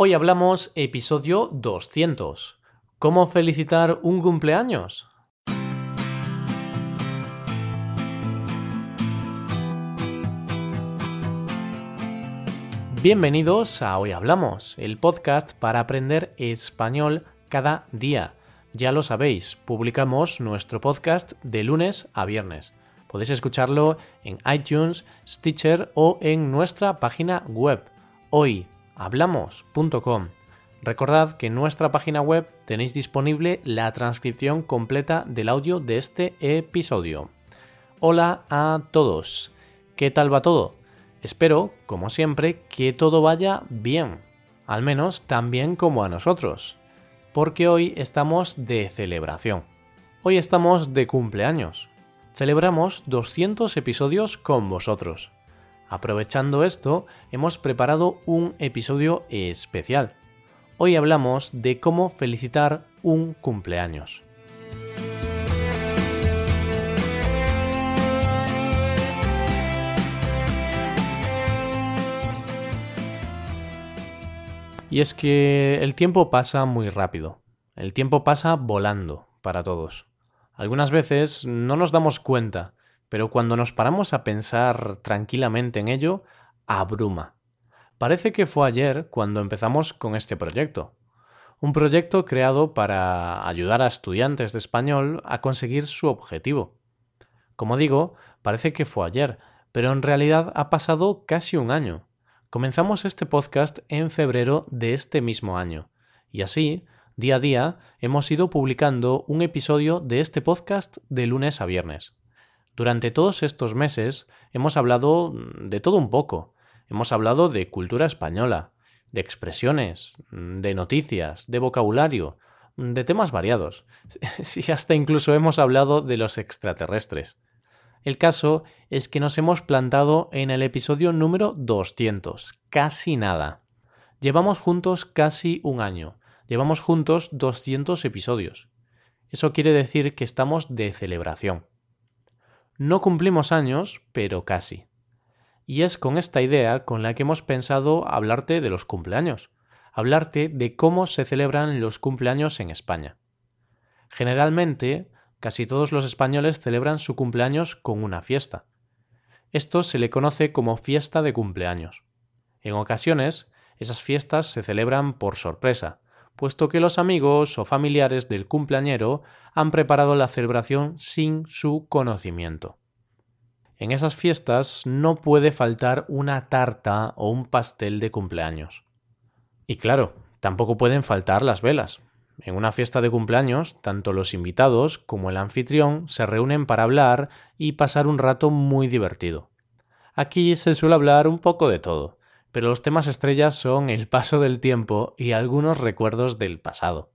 Hoy hablamos episodio 200. ¿Cómo felicitar un cumpleaños? Bienvenidos a Hoy Hablamos, el podcast para aprender español cada día. Ya lo sabéis, publicamos nuestro podcast de lunes a viernes. Podéis escucharlo en iTunes, Stitcher o en nuestra página web hoyhablamos.com. Recordad que en nuestra página web tenéis disponible la transcripción completa del audio de este episodio. Hola a todos. ¿Qué tal va todo? Espero, como siempre, que todo vaya bien. Al menos tan bien como a nosotros. Porque hoy estamos de celebración. Hoy estamos de cumpleaños. Celebramos 200 episodios con vosotros. Aprovechando esto, hemos preparado un episodio especial. Hoy hablamos de cómo felicitar un cumpleaños. Y es que el tiempo pasa muy rápido. El tiempo pasa volando para todos. Algunas veces no nos damos cuenta, pero cuando nos paramos a pensar tranquilamente en ello, abruma. Parece que fue ayer cuando empezamos con este proyecto. Un proyecto creado para ayudar a estudiantes de español a conseguir su objetivo. Como digo, parece que fue ayer, pero en realidad ha pasado casi un año. Comenzamos este podcast en febrero de este mismo año, y así, día a día, hemos ido publicando un episodio de este podcast de lunes a viernes. Durante todos estos meses hemos hablado de todo un poco. Hemos hablado de cultura española, de expresiones, de noticias, de vocabulario, de temas variados. Sí, hasta incluso hemos hablado de los extraterrestres. El caso es que nos hemos plantado en el episodio número 200, casi nada. Llevamos juntos casi un año, llevamos juntos 200 episodios. Eso quiere decir que estamos de celebración. No cumplimos años, pero casi. Y es con esta idea con la que hemos pensado hablarte de los cumpleaños, hablarte de cómo se celebran los cumpleaños en España. Generalmente, Casi todos los españoles celebran su cumpleaños con una fiesta. Esto se le conoce como fiesta de cumpleaños. En ocasiones, esas fiestas se celebran por sorpresa, puesto que los amigos o familiares del cumpleañero han preparado la celebración sin su conocimiento. En esas fiestas no puede faltar una tarta o un pastel de cumpleaños. Y claro, tampoco pueden faltar las velas, en una fiesta de cumpleaños, tanto los invitados como el anfitrión se reúnen para hablar y pasar un rato muy divertido. Aquí se suele hablar un poco de todo, pero los temas estrellas son el paso del tiempo y algunos recuerdos del pasado.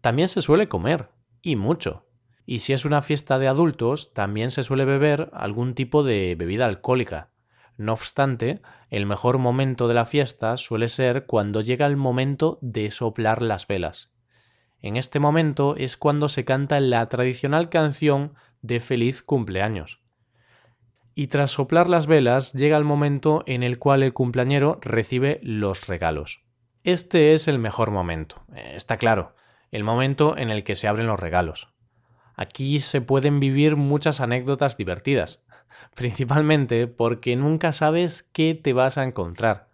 También se suele comer, y mucho. Y si es una fiesta de adultos, también se suele beber algún tipo de bebida alcohólica. No obstante, el mejor momento de la fiesta suele ser cuando llega el momento de soplar las velas. En este momento es cuando se canta la tradicional canción de feliz cumpleaños. Y tras soplar las velas llega el momento en el cual el cumpleañero recibe los regalos. Este es el mejor momento, eh, está claro, el momento en el que se abren los regalos. Aquí se pueden vivir muchas anécdotas divertidas, principalmente porque nunca sabes qué te vas a encontrar.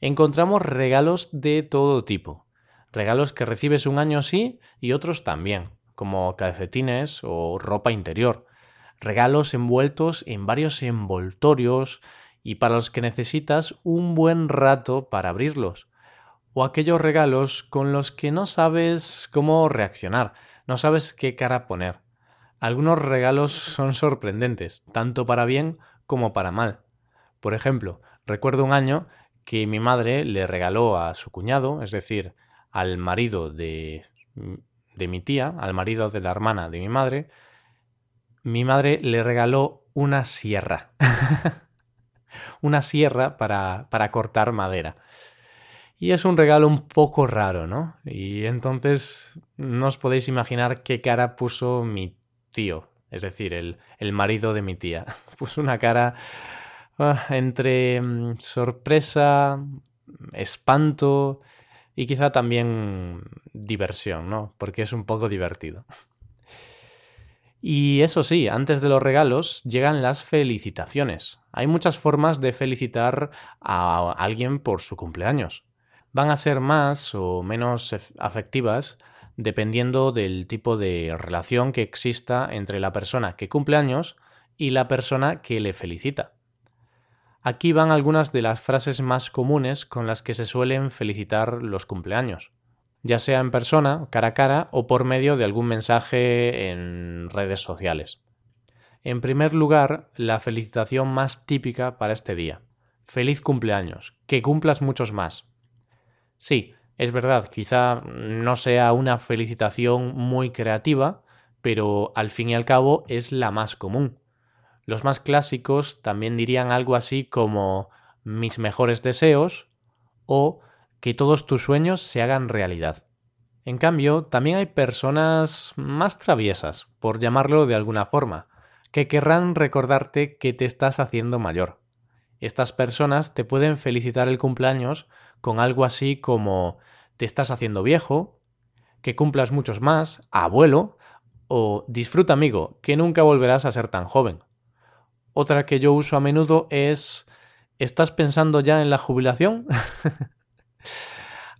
Encontramos regalos de todo tipo, Regalos que recibes un año sí y otros también, como calcetines o ropa interior. Regalos envueltos en varios envoltorios y para los que necesitas un buen rato para abrirlos. O aquellos regalos con los que no sabes cómo reaccionar, no sabes qué cara poner. Algunos regalos son sorprendentes, tanto para bien como para mal. Por ejemplo, recuerdo un año que mi madre le regaló a su cuñado, es decir, al marido de, de mi tía, al marido de la hermana de mi madre, mi madre le regaló una sierra. una sierra para, para, cortar madera. Y es un regalo un poco raro, ¿no? Y entonces no os podéis imaginar qué cara puso mi tío, es decir, el, el marido de mi tía. Puso una cara ah, entre mm, sorpresa, espanto y quizá también diversión, ¿no? Porque es un poco divertido. Y eso sí, antes de los regalos llegan las felicitaciones. Hay muchas formas de felicitar a alguien por su cumpleaños. Van a ser más o menos afectivas dependiendo del tipo de relación que exista entre la persona que cumple años y la persona que le felicita. Aquí van algunas de las frases más comunes con las que se suelen felicitar los cumpleaños ya sea en persona, cara a cara o por medio de algún mensaje en redes sociales. En primer lugar, la felicitación más típica para este día. Feliz cumpleaños, que cumplas muchos más. Sí, es verdad, quizá no sea una felicitación muy creativa, pero al fin y al cabo es la más común. Los más clásicos también dirían algo así como mis mejores deseos o que todos tus sueños se hagan realidad. En cambio, también hay personas más traviesas, por llamarlo de alguna forma, que querrán recordarte que te estás haciendo mayor. Estas personas te pueden felicitar el cumpleaños con algo así como te estás haciendo viejo, que cumplas muchos más, abuelo, o disfruta amigo, que nunca volverás a ser tan joven. Otra que yo uso a menudo es ¿estás pensando ya en la jubilación?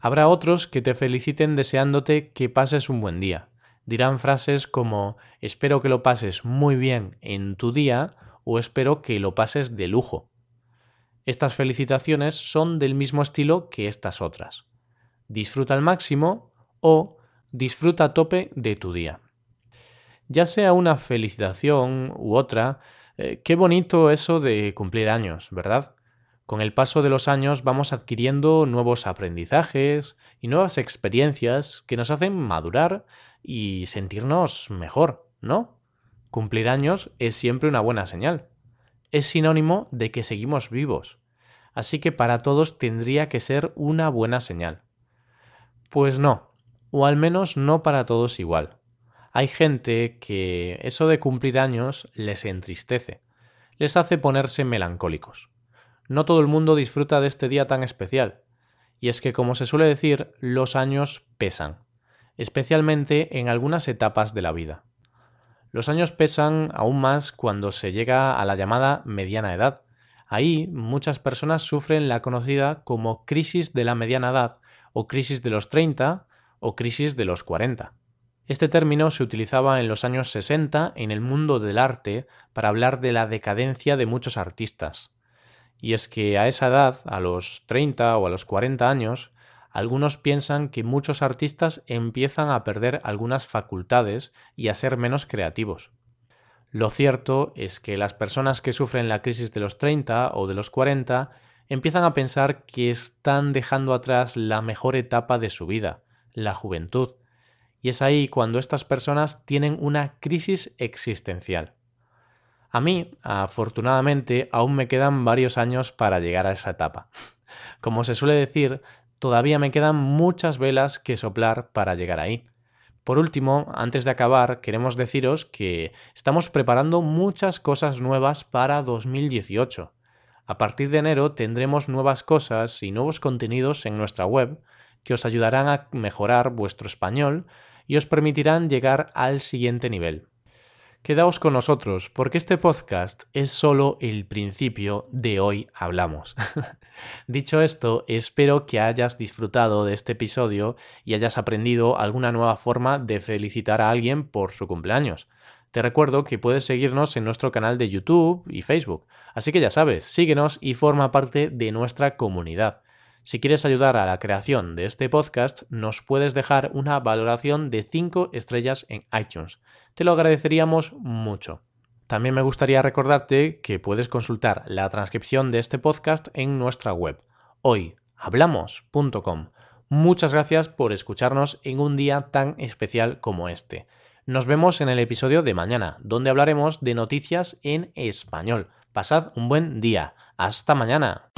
Habrá otros que te feliciten deseándote que pases un buen día. Dirán frases como espero que lo pases muy bien en tu día o espero que lo pases de lujo. Estas felicitaciones son del mismo estilo que estas otras. Disfruta al máximo o disfruta a tope de tu día. Ya sea una felicitación u otra, eh, qué bonito eso de cumplir años, ¿verdad? Con el paso de los años vamos adquiriendo nuevos aprendizajes y nuevas experiencias que nos hacen madurar y sentirnos mejor, ¿no? Cumplir años es siempre una buena señal. Es sinónimo de que seguimos vivos. Así que para todos tendría que ser una buena señal. Pues no, o al menos no para todos igual. Hay gente que eso de cumplir años les entristece, les hace ponerse melancólicos no todo el mundo disfruta de este día tan especial. Y es que, como se suele decir, los años pesan, especialmente en algunas etapas de la vida. Los años pesan aún más cuando se llega a la llamada mediana edad. Ahí muchas personas sufren la conocida como crisis de la mediana edad, o crisis de los 30, o crisis de los 40. Este término se utilizaba en los años 60 en el mundo del arte para hablar de la decadencia de muchos artistas. Y es que a esa edad, a los 30 o a los 40 años, algunos piensan que muchos artistas empiezan a perder algunas facultades y a ser menos creativos. Lo cierto es que las personas que sufren la crisis de los 30 o de los 40 empiezan a pensar que están dejando atrás la mejor etapa de su vida, la juventud. Y es ahí cuando estas personas tienen una crisis existencial. A mí, afortunadamente, aún me quedan varios años para llegar a esa etapa. Como se suele decir, todavía me quedan muchas velas que soplar para llegar ahí. Por último, antes de acabar, queremos deciros que estamos preparando muchas cosas nuevas para 2018. A partir de enero tendremos nuevas cosas y nuevos contenidos en nuestra web que os ayudarán a mejorar vuestro español y os permitirán llegar al siguiente nivel. Quedaos con nosotros, porque este podcast es solo el principio de hoy hablamos. Dicho esto, espero que hayas disfrutado de este episodio y hayas aprendido alguna nueva forma de felicitar a alguien por su cumpleaños. Te recuerdo que puedes seguirnos en nuestro canal de YouTube y Facebook, así que ya sabes, síguenos y forma parte de nuestra comunidad. Si quieres ayudar a la creación de este podcast, nos puedes dejar una valoración de 5 estrellas en iTunes. Te lo agradeceríamos mucho. También me gustaría recordarte que puedes consultar la transcripción de este podcast en nuestra web, hoyhablamos.com. Muchas gracias por escucharnos en un día tan especial como este. Nos vemos en el episodio de mañana, donde hablaremos de noticias en español. Pasad un buen día. Hasta mañana.